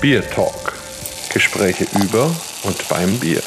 Bier Talk. Gespräche über und beim Bier.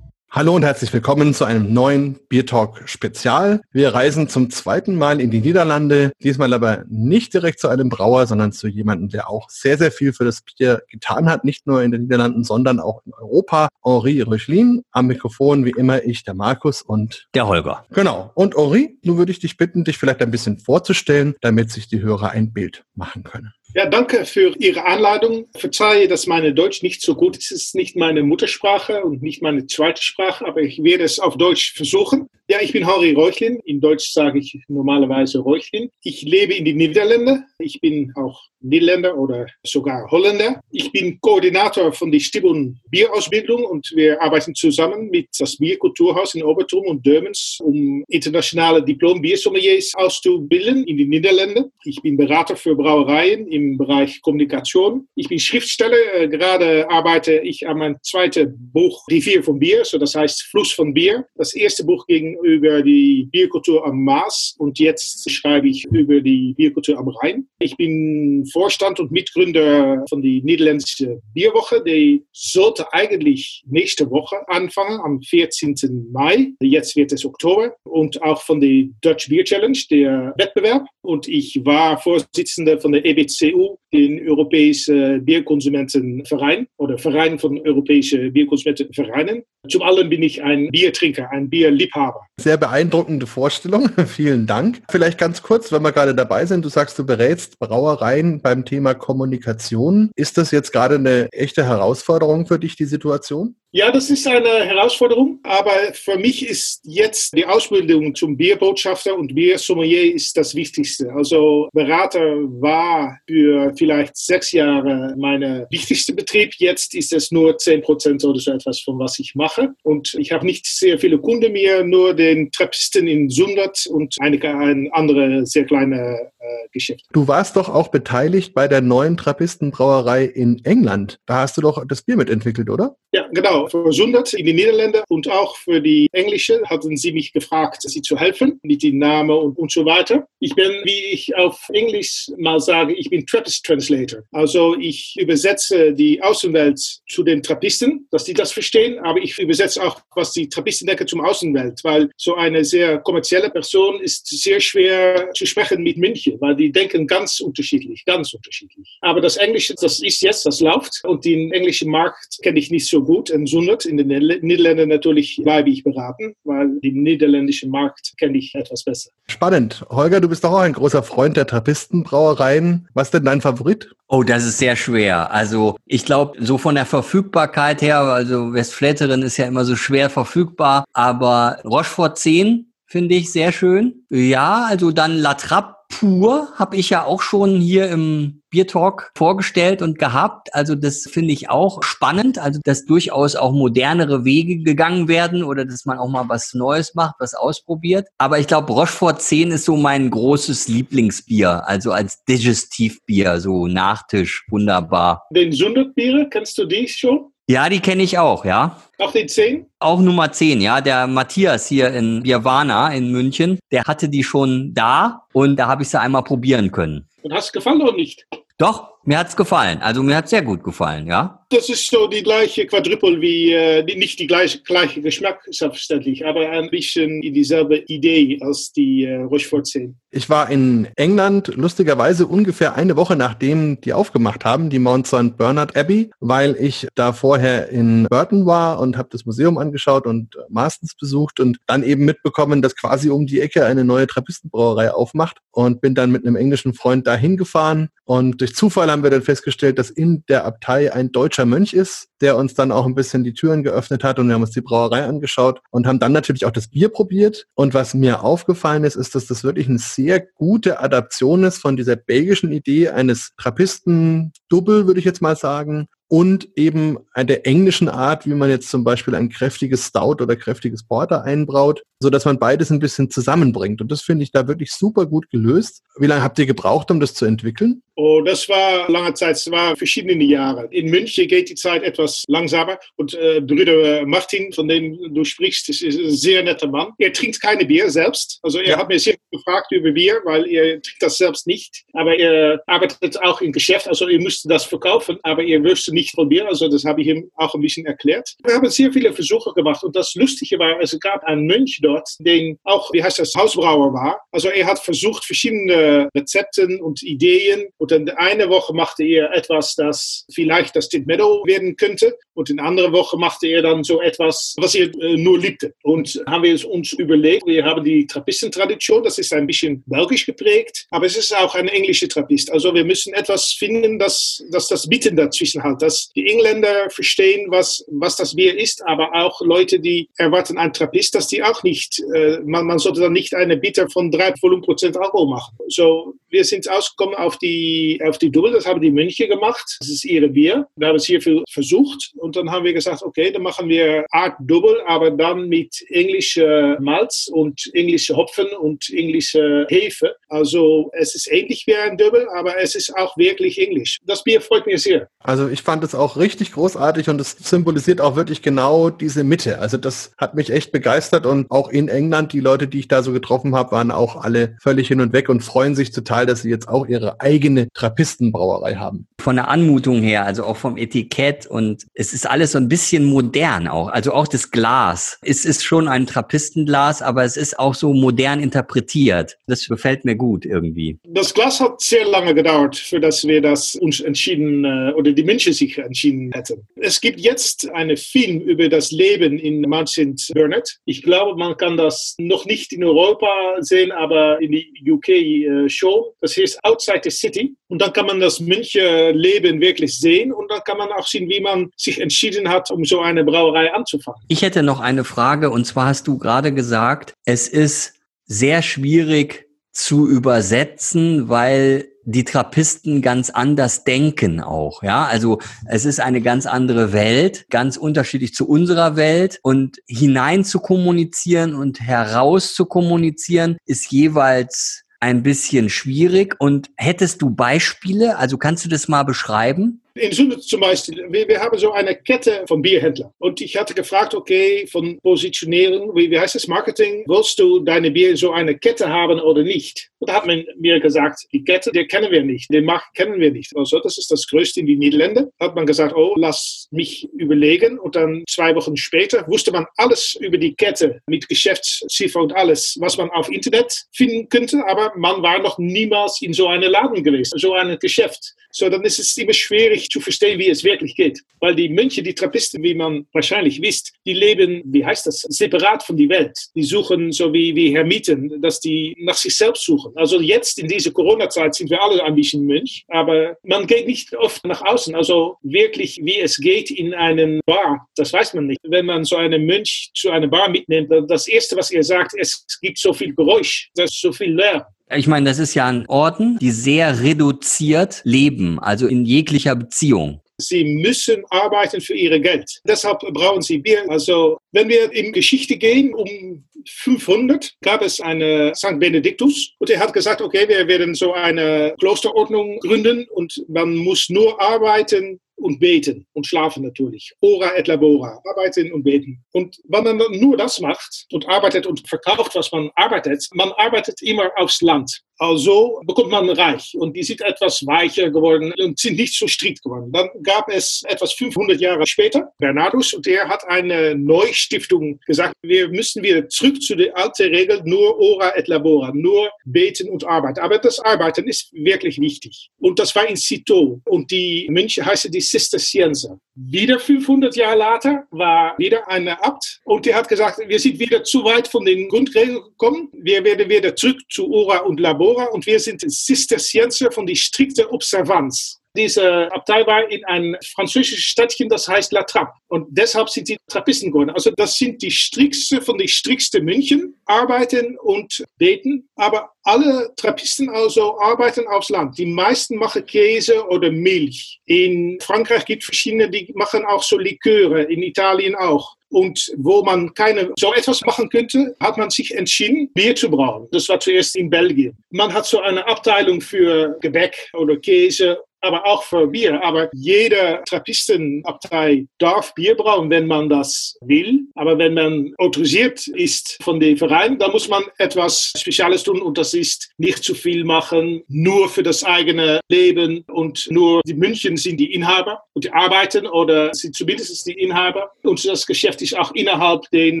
Hallo und herzlich willkommen zu einem neuen Beer Talk Spezial. Wir reisen zum zweiten Mal in die Niederlande, diesmal aber nicht direkt zu einem Brauer, sondern zu jemandem, der auch sehr, sehr viel für das Bier getan hat, nicht nur in den Niederlanden, sondern auch in Europa. Henri Röchlin, am Mikrofon wie immer ich, der Markus und der Holger. Genau. Und Henri, nun würde ich dich bitten, dich vielleicht ein bisschen vorzustellen, damit sich die Hörer ein Bild machen können. Ja, danke für Ihre Einladung. Verzeihe, dass meine Deutsch nicht so gut ist. Es ist nicht meine Muttersprache und nicht meine zweite Sprache, aber ich werde es auf Deutsch versuchen. Ja, ich bin Harry Reuchlin. In Deutsch sage ich normalerweise Reuchlin. Ich lebe in den Niederlanden. Ich bin auch Niederländer oder sogar Holländer. Ich bin Koordinator von der Stibbun Bierausbildung und wir arbeiten zusammen mit das Bierkulturhaus in Obertrum und Dörmens, um internationale Diplom-Biersommeliers auszubilden in den Niederlanden. Ich bin Berater für Brauereien im Bereich Kommunikation. Ich bin Schriftsteller. Äh, gerade arbeite ich an meinem zweiten Buch, Die Vier von Bier, so das heißt Fluss von Bier. Das erste Buch ging über die Bierkultur am Maas und jetzt schreibe ich über die Bierkultur am Rhein. Ich bin Vorstand und Mitgründer von der niederländischen Bierwoche. Die sollte eigentlich nächste Woche anfangen, am 14. Mai. Jetzt wird es Oktober. Und auch von der Dutch Beer Challenge, der Wettbewerb. Und ich war Vorsitzender von der EBCU, den Europäischen Bierkonsumentenverein oder Verein von Europäischen Bierkonsumentenvereinen. Zum allem bin ich ein Biertrinker, ein Bierliebhaber. Sehr beeindruckende Vorstellung. Vielen Dank. Vielleicht ganz kurz, wenn wir gerade dabei sind. Du sagst, du berätst Brauereien beim Thema Kommunikation. Ist das jetzt gerade eine echte Herausforderung für dich, die Situation? Ja, das ist eine Herausforderung, aber für mich ist jetzt die Ausbildung zum Bierbotschafter und Biersommelier ist das Wichtigste. Also Berater war für vielleicht sechs Jahre mein wichtigster Betrieb. Jetzt ist es nur zehn Prozent oder so etwas von was ich mache. Und ich habe nicht sehr viele Kunden mehr, nur den Trappisten in Sundert und einige andere sehr kleine äh, Geschäfte. Du warst doch auch beteiligt bei der neuen Trappistenbrauerei in England. Da hast du doch das Bier mitentwickelt, oder? Ja, genau. Für Sundert in den Niederlanden und auch für die Englische hatten sie mich gefragt, sie zu helfen mit dem Namen und, und so weiter. Ich bin, wie ich auf Englisch mal sage, ich bin Trappist Translator. Also ich übersetze die Außenwelt zu den Trappisten, dass die das verstehen, aber ich übersetze auch, was die Trappisten denken zum Außenwelt, weil so eine sehr kommerzielle Person ist sehr schwer zu sprechen mit München, weil die denken ganz unterschiedlich, ganz unterschiedlich. Aber das Englische, das ist jetzt, das läuft und den englischen Markt kenne ich nicht so gut in Sundert. In den Niederlanden natürlich bleibe ich beraten, weil den niederländischen Markt kenne ich etwas besser. Spannend. Holger, du bist doch auch ein großer Freund der Trappistenbrauereien. Was ist denn dein Favorit? Oh, das ist sehr schwer. Also ich glaube, so von der Verfügbarkeit her, also Westfläterin ist ja immer so schwer verfügbar, aber Rochefort 10 finde ich sehr schön. Ja, also dann La Trappe pur habe ich ja auch schon hier im Beer Talk vorgestellt und gehabt. Also das finde ich auch spannend, also dass durchaus auch modernere Wege gegangen werden oder dass man auch mal was Neues macht, was ausprobiert. Aber ich glaube, Rochefort 10 ist so mein großes Lieblingsbier, also als Digestivbier, so Nachtisch, wunderbar. Den Sundert-Biere, kennst du die schon? Ja, die kenne ich auch, ja. Auch die 10? Auch Nummer 10, ja. Der Matthias hier in Birvana in München, der hatte die schon da und da habe ich sie einmal probieren können. Und hast gefallen oder nicht? Doch, mir hat's gefallen. Also mir hat's sehr gut gefallen, ja. Das ist so die gleiche Quadruple wie, äh, nicht die gleiche, gleiche Geschmack, selbstverständlich, aber ein bisschen dieselbe Idee als die äh, Rochefort 10. Ich war in England, lustigerweise ungefähr eine Woche nachdem die aufgemacht haben, die Mount St. Bernard Abbey, weil ich da vorher in Burton war und habe das Museum angeschaut und äh, Marstons besucht und dann eben mitbekommen, dass quasi um die Ecke eine neue Trappistenbrauerei aufmacht und bin dann mit einem englischen Freund dahin gefahren und durch Zufall haben wir dann festgestellt, dass in der Abtei ein deutscher Mönch ist, der uns dann auch ein bisschen die Türen geöffnet hat und wir haben uns die Brauerei angeschaut und haben dann natürlich auch das Bier probiert. Und was mir aufgefallen ist, ist, dass das wirklich eine sehr gute Adaption ist von dieser belgischen Idee eines Trappisten-Double, würde ich jetzt mal sagen, und eben der englischen Art, wie man jetzt zum Beispiel ein kräftiges Stout oder kräftiges Porter einbraut, so dass man beides ein bisschen zusammenbringt. Und das finde ich da wirklich super gut gelöst. Wie lange habt ihr gebraucht, um das zu entwickeln? Oh, das war lange Zeit, es war verschiedene Jahre. In München geht die Zeit etwas langsamer und äh, Bruder Martin, von dem du sprichst, ist, ist, ein sehr netter Mann. Er trinkt keine Bier selbst. Also er ja. hat mir sehr gefragt über Bier, weil er trinkt das selbst nicht. Aber er arbeitet auch im Geschäft, also er müsste das verkaufen, aber er wüsste nicht von Bier. Also das habe ich ihm auch ein bisschen erklärt. Wir haben sehr viele Versuche gemacht und das Lustige war, es gab einen Mönch dort, den auch, wie heißt das, Hausbrauer war. Also er hat versucht, verschiedene Rezepten und Ideen und dann eine Woche machte er etwas, das vielleicht das Tint Meadow werden könnte. Und in andere Woche machte er dann so etwas, was er äh, nur liebte. Und haben wir uns überlegt, wir haben die Trappistentradition, das ist ein bisschen belgisch geprägt, aber es ist auch ein englischer Trappist. Also wir müssen etwas finden, das, das das Bitten dazwischen hat, dass die Engländer verstehen, was, was das Bier ist, aber auch Leute, die erwarten einen Trappist, dass die auch nicht, äh, man, man sollte dann nicht eine Bitter von drei Volumenprozent Alkohol machen. So, wir sind ausgekommen auf die auf die Double, das haben die Mönche gemacht. Das ist ihre Bier. Wir haben es hier viel versucht und dann haben wir gesagt, okay, dann machen wir Art Double, aber dann mit englischer Malz und englische Hopfen und englische Hefe. Also es ist ähnlich wie ein Double, aber es ist auch wirklich englisch. Das Bier freut mich sehr. Also ich fand es auch richtig großartig und es symbolisiert auch wirklich genau diese Mitte. Also das hat mich echt begeistert und auch in England, die Leute, die ich da so getroffen habe, waren auch alle völlig hin und weg und freuen sich total, dass sie jetzt auch ihre eigene Trappistenbrauerei haben. Von der Anmutung her, also auch vom Etikett und es ist alles so ein bisschen modern auch. Also auch das Glas. Es ist schon ein Trappistenglas, aber es ist auch so modern interpretiert. Das gefällt mir gut irgendwie. Das Glas hat sehr lange gedauert, für das wir das uns entschieden äh, oder die Menschen sich entschieden hätten. Es gibt jetzt einen Film über das Leben in Mount St. Bernard. Ich glaube, man kann das noch nicht in Europa sehen, aber in die UK äh, schon. Das heißt Outside the City. Und dann kann man das Münchner Leben wirklich sehen und dann kann man auch sehen, wie man sich entschieden hat, um so eine Brauerei anzufangen. Ich hätte noch eine Frage und zwar hast du gerade gesagt, es ist sehr schwierig zu übersetzen, weil die Trappisten ganz anders denken auch, ja. Also es ist eine ganz andere Welt, ganz unterschiedlich zu unserer Welt und hinein zu kommunizieren und heraus zu kommunizieren ist jeweils ein bisschen schwierig. Und hättest du Beispiele? Also kannst du das mal beschreiben? In Sunde zum Beispiel, wir, wir, haben so eine Kette von Bierhändlern. Und ich hatte gefragt, okay, von Positionierung, wie, wie heißt das, Marketing, willst du deine Bier in so eine Kette haben oder nicht? Und da hat man mir gesagt, die Kette, die kennen wir nicht, den Markt kennen wir nicht. Also das ist das Größte in die Niederlande. Da hat man gesagt, oh, lass mich überlegen. Und dann zwei Wochen später wusste man alles über die Kette mit Geschäftsziffer und alles, was man auf Internet finden könnte. Aber man war noch niemals in so einem Laden gewesen, so einem Geschäft. So, dann ist es immer schwierig zu verstehen, wie es wirklich geht. Weil die Mönche, die Trappisten, wie man wahrscheinlich wisst, die leben, wie heißt das, separat von der Welt. Die suchen so wie, wie Hermiten, dass die nach sich selbst suchen. Also jetzt in dieser Corona-Zeit sind wir alle ein bisschen Mönch, aber man geht nicht oft nach außen. Also wirklich, wie es geht in einen Bar, das weiß man nicht. Wenn man so einen Mönch zu einer Bar mitnimmt, das Erste, was er sagt, es gibt so viel Geräusch, das ist so viel Lärm. Ich meine, das ist ja ein Orden, die sehr reduziert leben, also in jeglicher Beziehung. Sie müssen arbeiten für ihr Geld. Deshalb brauchen sie Bier. Also, wenn wir in Geschichte gehen, um 500 gab es eine St. Benediktus und er hat gesagt, okay, wir werden so eine Klosterordnung gründen und man muss nur arbeiten und beten und schlafen natürlich. Ora et labora, arbeiten und beten. Und wenn man nur das macht und arbeitet und verkauft, was man arbeitet, man arbeitet immer aufs Land. Also bekommt man reich und die sind etwas weicher geworden und sind nicht so strikt geworden. Dann gab es etwas 500 Jahre später Bernardus und der hat eine Neustiftung gesagt, wir müssen wieder zurück zu der alten Regel, nur ora et labora, nur beten und arbeiten. Aber das Arbeiten ist wirklich wichtig. Und das war in Citeaux und die Mönche heißen die Cistercienser. Wieder 500 Jahre later war wieder ein Abt und der hat gesagt, wir sind wieder zu weit von den Grundregeln gekommen. Wir werden wieder zurück zu Ora und Labora und wir sind Cistercienser von der strikten Observanz. Diese Abtei war in ein französisches Städtchen, das heißt La Trappe. Und deshalb sind sie Trappisten geworden. Also das sind die strickste von den stricksten München, arbeiten und beten. Aber alle Trappisten also arbeiten aufs Land. Die meisten machen Käse oder Milch. In Frankreich gibt es verschiedene, die machen auch so Liköre, in Italien auch. Und wo man keine so etwas machen könnte, hat man sich entschieden, Bier zu brauen. Das war zuerst in Belgien. Man hat so eine Abteilung für Gebäck oder Käse aber auch für Bier. Aber jede Trappistenabtei darf Bier brauen, wenn man das will. Aber wenn man autorisiert ist von dem Verein, dann muss man etwas Spezielles tun und das ist nicht zu viel machen, nur für das eigene Leben und nur die München sind die Inhaber und die arbeiten oder sind zumindest die Inhaber und das Geschäft ist auch innerhalb den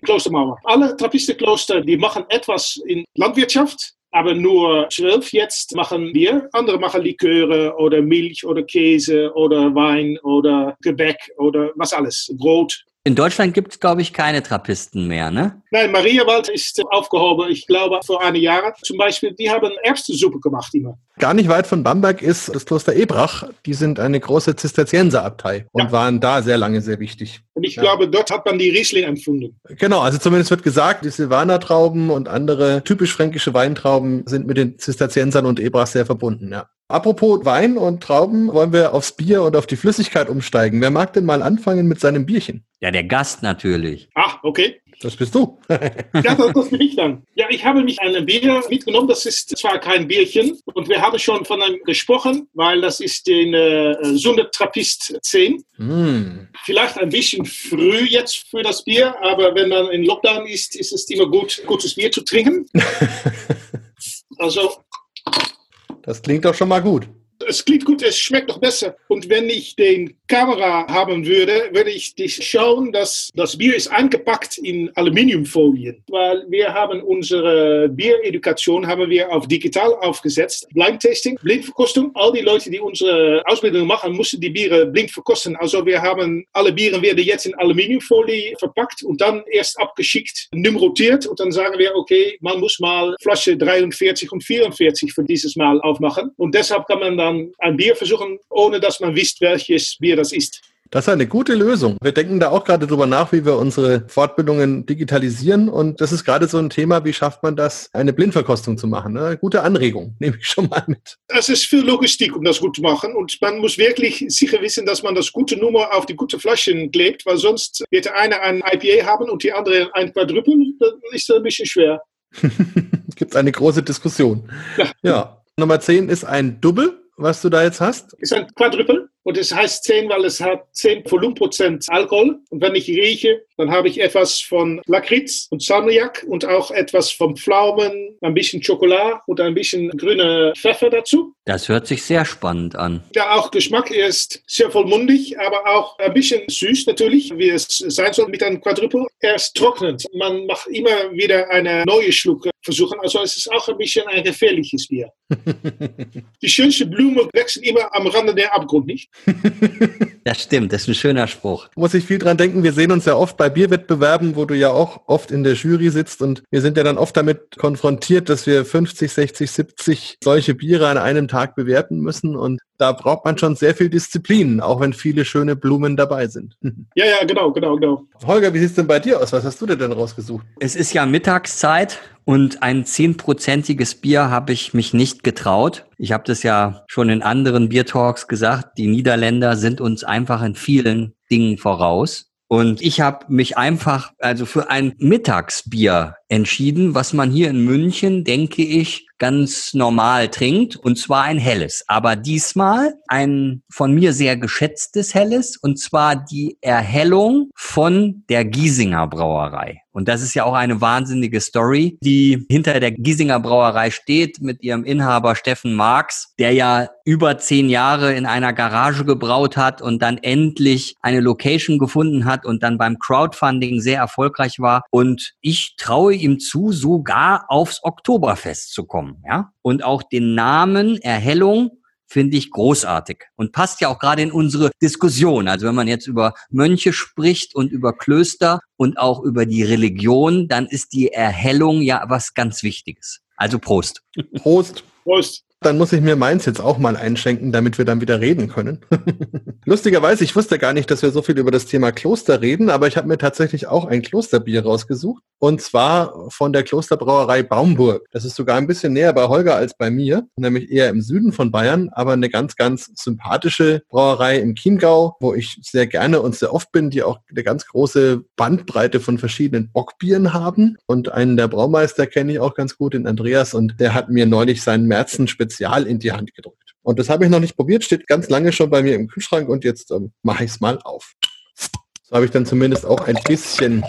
Klostermauern. Alle Trappistenkloster, die machen etwas in Landwirtschaft, aber nur zwölf jetzt machen wir. Andere machen Liköre oder Milch oder Käse oder Wein oder Gebäck oder was alles, Brot. In Deutschland gibt es, glaube ich, keine Trappisten mehr, ne? Nein, Mariawald ist aufgehoben, ich glaube, vor einem Jahr. Zum Beispiel, die haben Erbsensuppe gemacht immer. Gar nicht weit von Bamberg ist das Kloster Ebrach. Die sind eine große Zisterzienserabtei und ja. waren da sehr lange sehr wichtig. Und ich ja. glaube, dort hat man die Riesling empfunden. Genau, also zumindest wird gesagt, die Silvaner-Trauben und andere typisch fränkische Weintrauben sind mit den Zisterziensern und Ebrach sehr verbunden, ja. Apropos Wein und Trauben, wollen wir aufs Bier und auf die Flüssigkeit umsteigen. Wer mag denn mal anfangen mit seinem Bierchen? Ja, der Gast natürlich. Ah, okay. Das bist du. ja, das, das bin ich dann. Ja, ich habe mich ein Bier mitgenommen. Das ist zwar kein Bierchen und wir haben schon von einem gesprochen, weil das ist den äh, Sunde Trappist 10. Mm. Vielleicht ein bisschen früh jetzt für das Bier, aber wenn man in Lockdown ist, ist es immer gut, gutes Bier zu trinken. also. Das klingt doch schon mal gut es klingt gut, es schmeckt noch besser. Und wenn ich den Kamera haben würde, würde ich dich schauen, dass das Bier ist eingepackt in Aluminiumfolien, weil wir haben unsere Bieredukation haben wir auf digital aufgesetzt. Blindtasting, Blindverkostung. All die Leute, die unsere Ausbildung machen, mussten die Biere blind verkosten. Also wir haben alle Biere werden jetzt in Aluminiumfolie verpackt und dann erst abgeschickt, nummeriert und dann sagen wir, okay, man muss mal Flasche 43 und 44 für dieses Mal aufmachen. Und deshalb kann man dann ein Bier versuchen, ohne dass man wisst, welches Bier das ist. Das ist eine gute Lösung. Wir denken da auch gerade drüber nach, wie wir unsere Fortbildungen digitalisieren. Und das ist gerade so ein Thema, wie schafft man das, eine Blindverkostung zu machen? Eine gute Anregung, nehme ich schon mal mit. Es ist viel Logistik, um das gut zu machen. Und man muss wirklich sicher wissen, dass man das gute Nummer auf die gute Flaschen klebt, weil sonst wird der eine ein IPA haben und die andere ein Quadruple. Dann ist das ein bisschen schwer. Gibt eine große Diskussion. Ja. ja. Nummer 10 ist ein Double was du da jetzt hast? Ist ein Quadruple und es heißt 10, weil es hat 10 Volumenprozent Alkohol. Und wenn ich rieche, dann habe ich etwas von Lakritz und Salmiak und auch etwas von Pflaumen, ein bisschen Schokolade und ein bisschen grüne Pfeffer dazu. Das hört sich sehr spannend an. Ja, auch Geschmack ist sehr vollmundig, aber auch ein bisschen süß natürlich, wie es sein soll mit einem Quadruple. Er ist trocknend. Man macht immer wieder eine neue Schluck versuchen. Also es ist auch ein bisschen ein gefährliches Bier. Die schönste Blume wachsen immer am Rande der Abgrund, nicht? Das stimmt, das ist ein schöner Spruch. Muss ich viel dran denken, wir sehen uns ja oft bei Bierwettbewerben, wo du ja auch oft in der Jury sitzt und wir sind ja dann oft damit konfrontiert, dass wir 50, 60, 70 solche Biere an einem Tag bewerten müssen und da braucht man schon sehr viel Disziplin, auch wenn viele schöne Blumen dabei sind. Ja, ja, genau, genau, genau. Holger, wie sieht es denn bei dir aus? Was hast du denn rausgesucht? Es ist ja Mittagszeit und ein zehnprozentiges Bier habe ich mich nicht getraut. Ich habe das ja schon in anderen Biertalks gesagt. Die Niederländer sind uns einfach in vielen Dingen voraus. Und ich habe mich einfach also für ein Mittagsbier entschieden, was man hier in München, denke ich, ganz normal trinkt, und zwar ein helles. Aber diesmal ein von mir sehr geschätztes helles, und zwar die Erhellung von der Giesinger Brauerei. Und das ist ja auch eine wahnsinnige Story, die hinter der Giesinger Brauerei steht mit ihrem Inhaber Steffen Marx, der ja über zehn Jahre in einer Garage gebraut hat und dann endlich eine Location gefunden hat und dann beim Crowdfunding sehr erfolgreich war. Und ich traue ihm zu, sogar aufs Oktoberfest zu kommen. Ja? Und auch den Namen Erhellung finde ich großartig und passt ja auch gerade in unsere Diskussion. Also wenn man jetzt über Mönche spricht und über Klöster und auch über die Religion, dann ist die Erhellung ja was ganz Wichtiges. Also Prost. Prost. Prost. Dann muss ich mir meins jetzt auch mal einschenken, damit wir dann wieder reden können. Lustigerweise, ich wusste gar nicht, dass wir so viel über das Thema Kloster reden, aber ich habe mir tatsächlich auch ein Klosterbier rausgesucht. Und zwar von der Klosterbrauerei Baumburg. Das ist sogar ein bisschen näher bei Holger als bei mir, nämlich eher im Süden von Bayern, aber eine ganz, ganz sympathische Brauerei im Chiemgau, wo ich sehr gerne und sehr oft bin, die auch eine ganz große Bandbreite von verschiedenen Bockbieren haben. Und einen der Braumeister kenne ich auch ganz gut, den Andreas, und der hat mir neulich seinen Märzen Spezial in die Hand gedrückt. Und das habe ich noch nicht probiert, steht ganz lange schon bei mir im Kühlschrank und jetzt ähm, mache ich es mal auf. So habe ich dann zumindest auch ein bisschen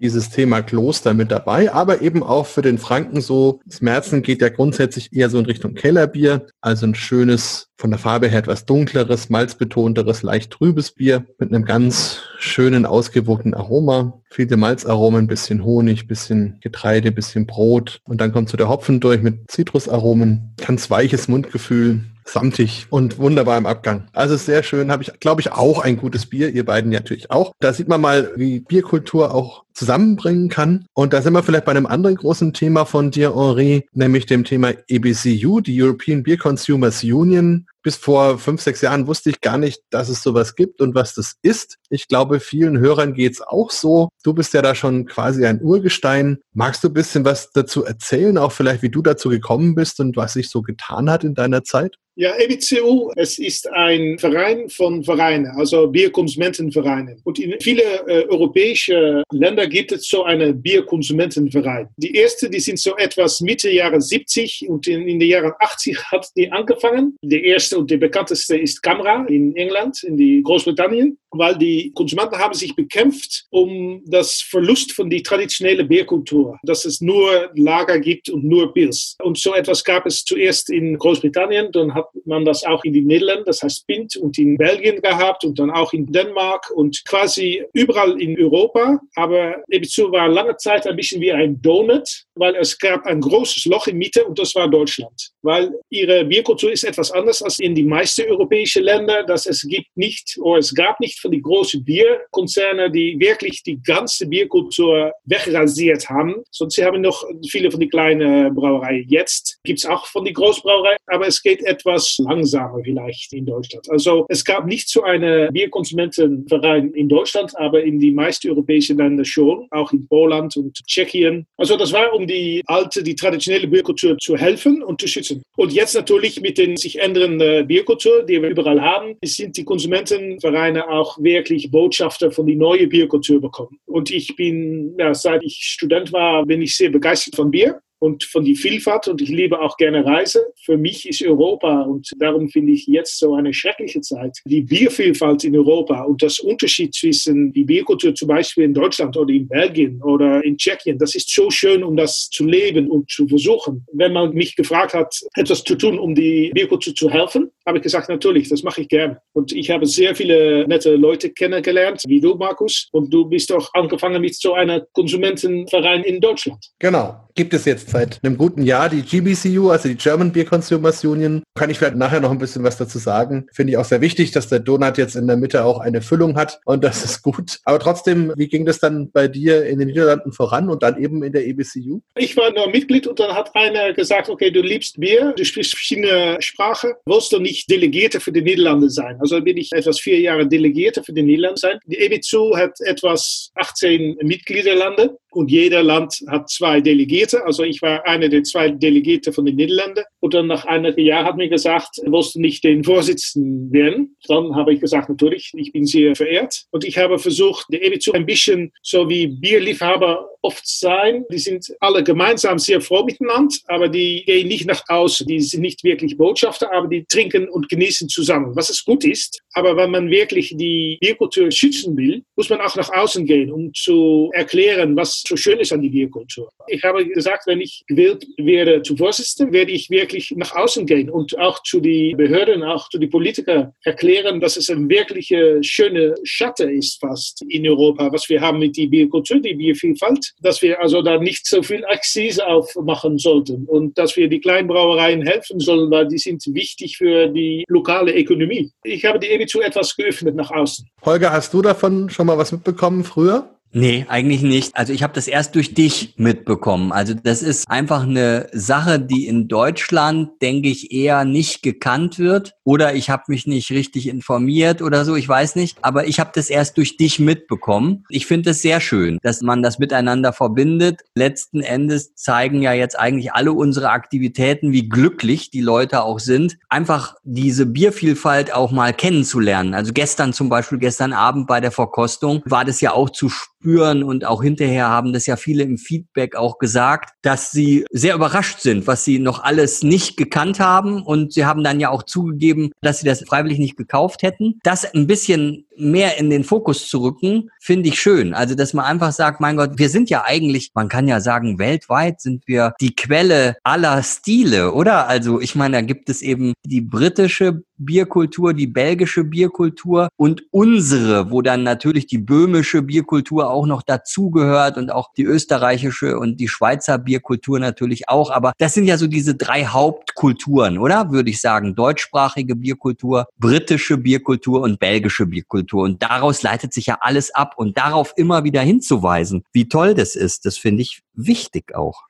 dieses Thema Kloster mit dabei, aber eben auch für den Franken so. Das Märzen geht ja grundsätzlich eher so in Richtung Kellerbier, also ein schönes, von der Farbe her etwas dunkleres, malzbetonteres, leicht trübes Bier mit einem ganz schönen, ausgewogenen Aroma. Viele Malzaromen, bisschen Honig, bisschen Getreide, bisschen Brot und dann kommt so der Hopfen durch mit Zitrusaromen, ganz weiches Mundgefühl, samtig und wunderbar im Abgang. Also sehr schön, habe ich, glaube ich, auch ein gutes Bier, ihr beiden natürlich auch. Da sieht man mal, wie Bierkultur auch zusammenbringen kann. Und da sind wir vielleicht bei einem anderen großen Thema von dir, Henri, nämlich dem Thema EBCU, die European Beer Consumers Union. Bis vor fünf, sechs Jahren wusste ich gar nicht, dass es sowas gibt und was das ist. Ich glaube, vielen Hörern geht's auch so. Du bist ja da schon quasi ein Urgestein. Magst du ein bisschen was dazu erzählen, auch vielleicht, wie du dazu gekommen bist und was sich so getan hat in deiner Zeit? Ja, EBCU, es ist ein Verein von Vereinen, also Bierkonsumentenvereine. Und in viele äh, europäische Länder gibt es so eine Bierkonsumentenverein. Die erste, die sind so etwas Mitte Jahre 70 und in, in den Jahren 80 hat die angefangen. Die erste und die bekannteste ist Camera in England, in die Großbritannien, weil die Konsumenten haben sich bekämpft um das Verlust von die traditionelle Bierkultur, dass es nur Lager gibt und nur Pils. Und so etwas gab es zuerst in Großbritannien, dann hat man das auch in den Niederlanden, das heißt Pint, und in Belgien gehabt und dann auch in Dänemark und quasi überall in Europa. Aber Ebizu war lange Zeit ein bisschen wie ein Donut, weil es gab ein großes Loch in Mitte und das war Deutschland. Weil ihre Bierkultur ist etwas anders als in die meisten europäischen Länder, dass es gibt nicht oder es gab nicht von den großen Bierkonzernen, die wirklich die ganze Bierkultur wegrasiert haben. Sonst haben noch viele von den kleinen Brauereien. Jetzt gibt es auch von den Großbrauereien, aber es geht etwas langsamer vielleicht in Deutschland. Also es gab nicht so einen Bierkonsumentenverein in Deutschland, aber in die meisten europäischen Länder schon, auch in Polen und Tschechien. Also das war, um die alte, die traditionelle Bierkultur zu helfen und zu schützen. Und jetzt natürlich mit den sich ändernden Bierkultur, die wir überall haben, sind die Konsumentenvereine auch wirklich Botschafter von die neue Bierkultur bekommen. Und ich bin, ja, seit ich Student war, bin ich sehr begeistert von Bier und von die Vielfalt und ich liebe auch gerne Reise. Für mich ist Europa und darum finde ich jetzt so eine schreckliche Zeit. Die Biervielfalt in Europa und das Unterschied zwischen die Bierkultur zum Beispiel in Deutschland oder in Belgien oder in Tschechien, das ist so schön, um das zu leben und zu versuchen. Wenn man mich gefragt hat, etwas zu tun, um die Bierkultur zu helfen, habe ich gesagt, natürlich, das mache ich gerne. Und ich habe sehr viele nette Leute kennengelernt, wie du, Markus. Und du bist auch angefangen mit so einer Konsumentenverein in Deutschland. Genau. Gibt es jetzt seit einem guten Jahr die GBCU, also die German Beer Consumers Union. Kann ich vielleicht nachher noch ein bisschen was dazu sagen. Finde ich auch sehr wichtig, dass der Donut jetzt in der Mitte auch eine Füllung hat und das ist gut. Aber trotzdem, wie ging das dann bei dir in den Niederlanden voran und dann eben in der EBCU? Ich war nur Mitglied und dann hat einer gesagt, okay, du liebst Bier, du sprichst verschiedene Sprachen, willst du nicht Delegierte für die Niederlande sein? Also bin ich etwas vier Jahre Delegierte für die Niederlande sein. Die EBCU hat etwas 18 Mitgliederlande und jeder Land hat zwei Delegierte. Also ich war einer der zwei Delegierte von den Niederlanden. Und dann nach einem Jahr hat mir gesagt, willst du nicht den Vorsitzenden werden? Dann habe ich gesagt, natürlich, ich bin sehr verehrt. Und ich habe versucht, die EBZU ein bisschen so wie Bierliebhaber oft sein. Die sind alle gemeinsam sehr froh miteinander, aber die gehen nicht nach außen. Die sind nicht wirklich Botschafter, aber die trinken und genießen zusammen, was es gut ist. Aber wenn man wirklich die Bierkultur schützen will, muss man auch nach außen gehen, um zu erklären, was so schön ist an die Bierkultur. Ich habe gesagt, wenn ich gewählt werde zu Vorsitzenden, werde ich wirklich nach außen gehen und auch zu den Behörden, auch zu den Politikern erklären, dass es ein wirklich schöner Schatten ist fast in Europa, was wir haben mit der Bierkultur, die Biervielfalt dass wir also da nicht so viel Akzise aufmachen sollten und dass wir die Kleinbrauereien helfen sollen, weil die sind wichtig für die lokale Ökonomie. Ich habe die EBZU etwas geöffnet nach außen. Holger, hast du davon schon mal was mitbekommen früher? Nee, eigentlich nicht. Also ich habe das erst durch dich mitbekommen. Also das ist einfach eine Sache, die in Deutschland, denke ich, eher nicht gekannt wird. Oder ich habe mich nicht richtig informiert oder so, ich weiß nicht. Aber ich habe das erst durch dich mitbekommen. Ich finde es sehr schön, dass man das miteinander verbindet. Letzten Endes zeigen ja jetzt eigentlich alle unsere Aktivitäten, wie glücklich die Leute auch sind, einfach diese Biervielfalt auch mal kennenzulernen. Also gestern zum Beispiel, gestern Abend bei der Verkostung war das ja auch zu spüren und auch hinterher haben das ja viele im Feedback auch gesagt, dass sie sehr überrascht sind, was sie noch alles nicht gekannt haben und sie haben dann ja auch zugegeben, dass sie das freiwillig nicht gekauft hätten. Das ein bisschen mehr in den Fokus zu rücken, finde ich schön. Also, dass man einfach sagt, mein Gott, wir sind ja eigentlich, man kann ja sagen, weltweit sind wir die Quelle aller Stile, oder? Also, ich meine, da gibt es eben die britische Bierkultur, die belgische Bierkultur und unsere, wo dann natürlich die böhmische Bierkultur auch noch dazugehört und auch die österreichische und die Schweizer Bierkultur natürlich auch. Aber das sind ja so diese drei Hauptkulturen, oder? Würde ich sagen. Deutschsprachige Bierkultur, britische Bierkultur und belgische Bierkultur. Und daraus leitet sich ja alles ab und darauf immer wieder hinzuweisen, wie toll das ist, das finde ich wichtig auch.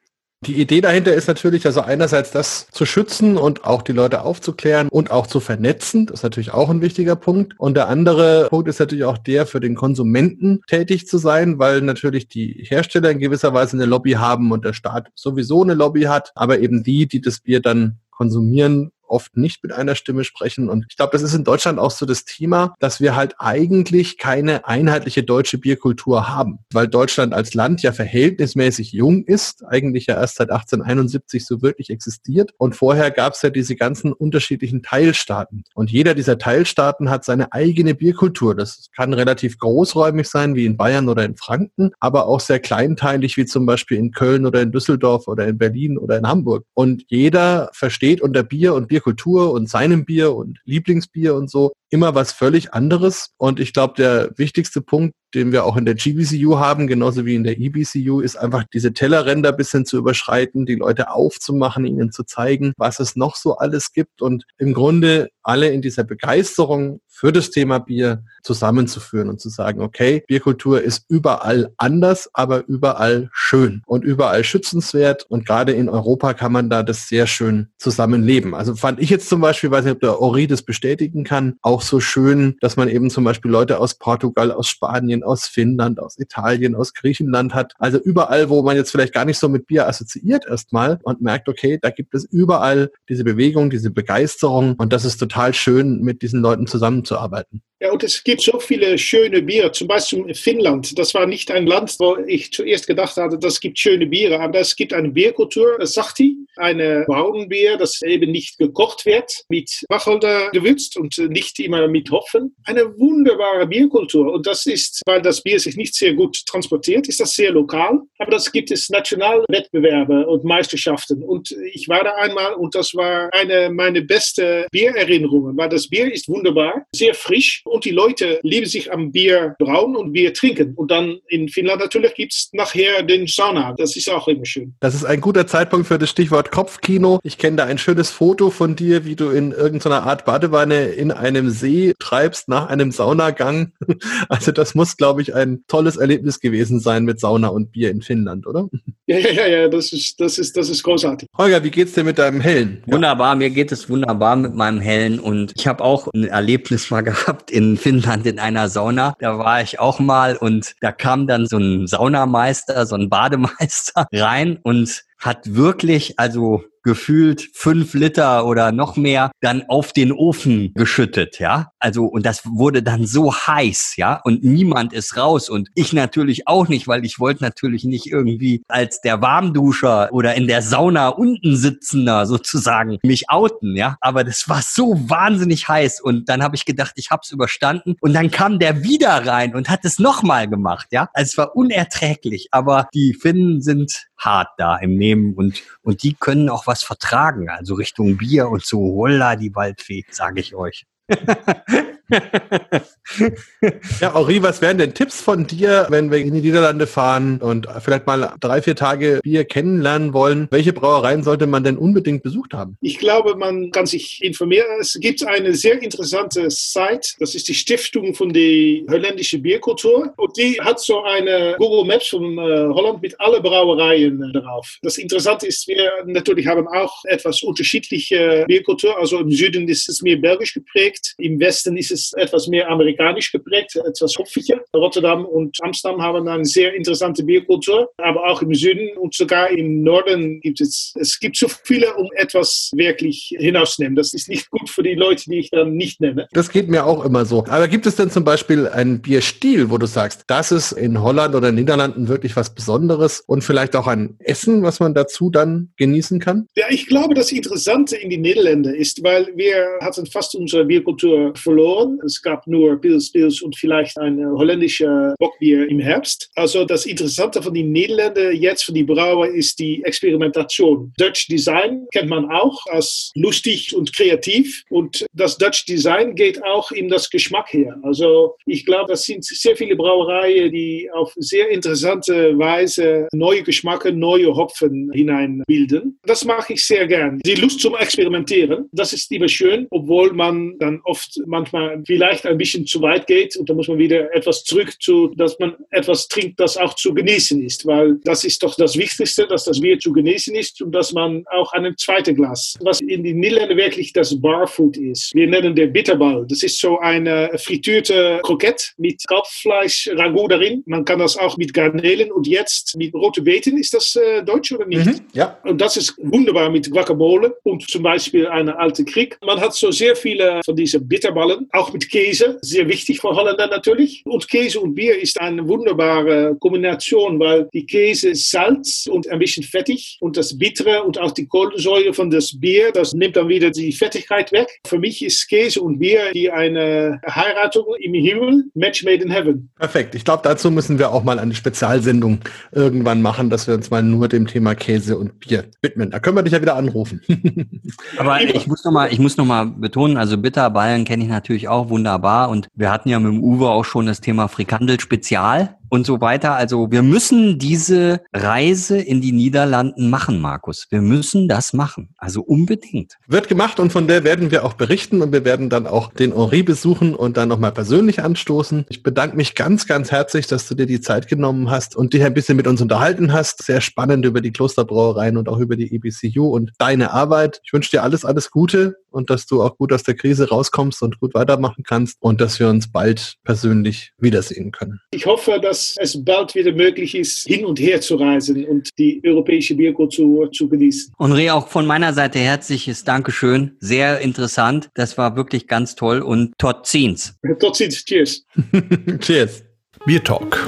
Die Idee dahinter ist natürlich, also einerseits das zu schützen und auch die Leute aufzuklären und auch zu vernetzen. Das ist natürlich auch ein wichtiger Punkt. Und der andere Punkt ist natürlich auch der, für den Konsumenten tätig zu sein, weil natürlich die Hersteller in gewisser Weise eine Lobby haben und der Staat sowieso eine Lobby hat, aber eben die, die das Bier dann konsumieren, oft nicht mit einer Stimme sprechen. Und ich glaube, das ist in Deutschland auch so das Thema, dass wir halt eigentlich keine einheitliche deutsche Bierkultur haben, weil Deutschland als Land ja verhältnismäßig jung ist, eigentlich ja erst seit 1871 so wirklich existiert. Und vorher gab es ja diese ganzen unterschiedlichen Teilstaaten. Und jeder dieser Teilstaaten hat seine eigene Bierkultur. Das kann relativ großräumig sein, wie in Bayern oder in Franken, aber auch sehr kleinteilig, wie zum Beispiel in Köln oder in Düsseldorf oder in Berlin oder in Hamburg. Und jeder versteht unter Bier und Bierkultur und seinem Bier und Lieblingsbier und so immer was völlig anderes. Und ich glaube, der wichtigste Punkt, den wir auch in der GBCU haben, genauso wie in der EBCU, ist einfach diese Tellerränder bisschen zu überschreiten, die Leute aufzumachen, ihnen zu zeigen, was es noch so alles gibt und im Grunde alle in dieser Begeisterung für das Thema Bier zusammenzuführen und zu sagen, okay, Bierkultur ist überall anders, aber überall schön und überall schützenswert und gerade in Europa kann man da das sehr schön zusammenleben. Also fand ich jetzt zum Beispiel, weiß nicht, ob der Ori das bestätigen kann, auch so schön, dass man eben zum Beispiel Leute aus Portugal, aus Spanien, aus Finnland, aus Italien, aus Griechenland hat. Also überall, wo man jetzt vielleicht gar nicht so mit Bier assoziiert erstmal und merkt, okay, da gibt es überall diese Bewegung, diese Begeisterung und das ist total schön, mit diesen Leuten zusammenzuarbeiten. Ja, und es gibt so viele schöne Biere, zum Beispiel in Finnland. Das war nicht ein Land, wo ich zuerst gedacht hatte, das gibt schöne Biere, aber es gibt eine Bierkultur, Sachti, eine Braunbier, das eben nicht gekocht wird, mit Wacholder gewürzt und nicht immer mit Hopfen. Eine wunderbare Bierkultur und das ist, weil das Bier sich nicht sehr gut transportiert, ist das sehr lokal, aber das gibt es Nationalwettbewerbe und Meisterschaften und ich war da einmal und das war eine meiner besten Biererinnerungen, weil das Bier ist wunderbar, sehr frisch und die Leute lieben sich am Bier brauen und Bier trinken. Und dann in Finnland natürlich gibt es nachher den Sauna. Das ist auch immer schön. Das ist ein guter Zeitpunkt für das Stichwort Kopfkino. Ich kenne da ein schönes Foto von dir, wie du in irgendeiner Art Badewanne in einem See treibst nach einem Saunagang. Also das muss, glaube ich, ein tolles Erlebnis gewesen sein mit Sauna und Bier in Finnland, oder? Ja, ja, ja, ja, das ist, das ist, das ist großartig. Holger, wie geht's dir mit deinem Hellen? Wunderbar, mir geht es wunderbar mit meinem Hellen und ich habe auch ein Erlebnis mal gehabt in Finnland in einer Sauna. Da war ich auch mal und da kam dann so ein Saunameister, so ein Bademeister rein und hat wirklich, also gefühlt fünf Liter oder noch mehr dann auf den Ofen geschüttet, ja. Also, und das wurde dann so heiß, ja. Und niemand ist raus und ich natürlich auch nicht, weil ich wollte natürlich nicht irgendwie als der Warmduscher oder in der Sauna unten sitzender sozusagen mich outen, ja. Aber das war so wahnsinnig heiß und dann habe ich gedacht, ich habe es überstanden und dann kam der wieder rein und hat es nochmal gemacht, ja. Also es war unerträglich, aber die Finnen sind hart da im Nehmen und, und die können auch was vertragen, also Richtung Bier und so, holla die Waldfee, sage ich euch. ja, Henri, was wären denn Tipps von dir, wenn wir in die Niederlande fahren und vielleicht mal drei, vier Tage Bier kennenlernen wollen? Welche Brauereien sollte man denn unbedingt besucht haben? Ich glaube, man kann sich informieren. Es gibt eine sehr interessante Site, das ist die Stiftung von der holländischen Bierkultur. Und die hat so eine Google Maps von äh, Holland mit alle Brauereien äh, darauf. Das Interessante ist, wir natürlich haben auch etwas unterschiedliche Bierkultur. Also im Süden ist es mehr belgisch geprägt, im Westen ist es etwas mehr amerikanisch geprägt, etwas hopfiger. Rotterdam und Amsterdam haben eine sehr interessante Bierkultur, aber auch im Süden und sogar im Norden gibt es, es gibt so viele, um etwas wirklich hinauszunehmen. Das ist nicht gut für die Leute, die ich dann nicht nenne. Das geht mir auch immer so. Aber gibt es denn zum Beispiel einen Bierstil, wo du sagst, das ist in Holland oder Niederlanden wirklich was Besonderes und vielleicht auch ein Essen, was man dazu dann genießen kann? Ja, ich glaube, das Interessante in die Niederlande ist, weil wir hatten fast unsere Bierkultur verloren. Es gab nur Pils, Pils und vielleicht ein holländischer Bockbier im Herbst. Also das Interessante von den Niederlanden jetzt für die Brauer ist die Experimentation. Dutch Design kennt man auch als lustig und kreativ und das Dutch Design geht auch in das Geschmack her. Also ich glaube, das sind sehr viele Brauereien, die auf sehr interessante Weise neue Geschmacke, neue Hopfen hineinbilden. Das mache ich sehr gern. Die Lust zum Experimentieren, das ist immer schön, obwohl man dann oft manchmal vielleicht ein bisschen zu weit geht und da muss man wieder etwas zurück zu, dass man etwas trinkt, das auch zu genießen ist, weil das ist doch das Wichtigste, dass das Bier zu genießen ist und dass man auch ein zweites Glas, was in den Niederlanden wirklich das Barfood ist. Wir nennen der Bitterball. Das ist so eine frittierte Krokette mit Kalbfleisch, Ragout darin. Man kann das auch mit Garnelen und jetzt mit rote Beeten. Ist das äh, deutsch oder nicht? Mhm, ja. Und das ist wunderbar mit Guacamole und zum Beispiel eine alte Krieg. Man hat so sehr viele von diesen Bitterballen, auch mit Käse, sehr wichtig für Holländer natürlich. Und Käse und Bier ist eine wunderbare Kombination, weil die Käse ist Salz und ein bisschen fettig und das Bittere und auch die Kohlensäure von das Bier, das nimmt dann wieder die Fettigkeit weg. Für mich ist Käse und Bier die eine Heiratung im Himmel, Match made in heaven. Perfekt. Ich glaube, dazu müssen wir auch mal eine Spezialsendung irgendwann machen, dass wir uns mal nur dem Thema Käse und Bier widmen. Da können wir dich ja wieder anrufen. Aber ich muss noch mal, ich muss noch mal betonen, also Bitterballen kenne ich natürlich auch wunderbar. Und wir hatten ja mit dem Uwe auch schon das Thema Frikandel Spezial und so weiter. Also wir müssen diese Reise in die Niederlanden machen, Markus. Wir müssen das machen. Also unbedingt. Wird gemacht und von der werden wir auch berichten und wir werden dann auch den Henri besuchen und dann nochmal persönlich anstoßen. Ich bedanke mich ganz, ganz herzlich, dass du dir die Zeit genommen hast und dich ein bisschen mit uns unterhalten hast. Sehr spannend über die Klosterbrauereien und auch über die EBCU und deine Arbeit. Ich wünsche dir alles, alles Gute und dass du auch gut aus der Krise rauskommst und gut weitermachen kannst und dass wir uns bald persönlich wiedersehen können. Ich hoffe, dass es bald wieder möglich ist, hin und her zu reisen und die europäische Bierkultur zu genießen. Und Reh, auch von meiner Seite herzliches Dankeschön. Sehr interessant. Das war wirklich ganz toll und tot ziens. Tot ziens. Cheers. Cheers. Bier Talk.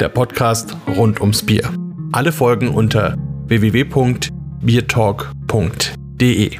Der Podcast rund ums Bier. Alle Folgen unter www.biertalk.de.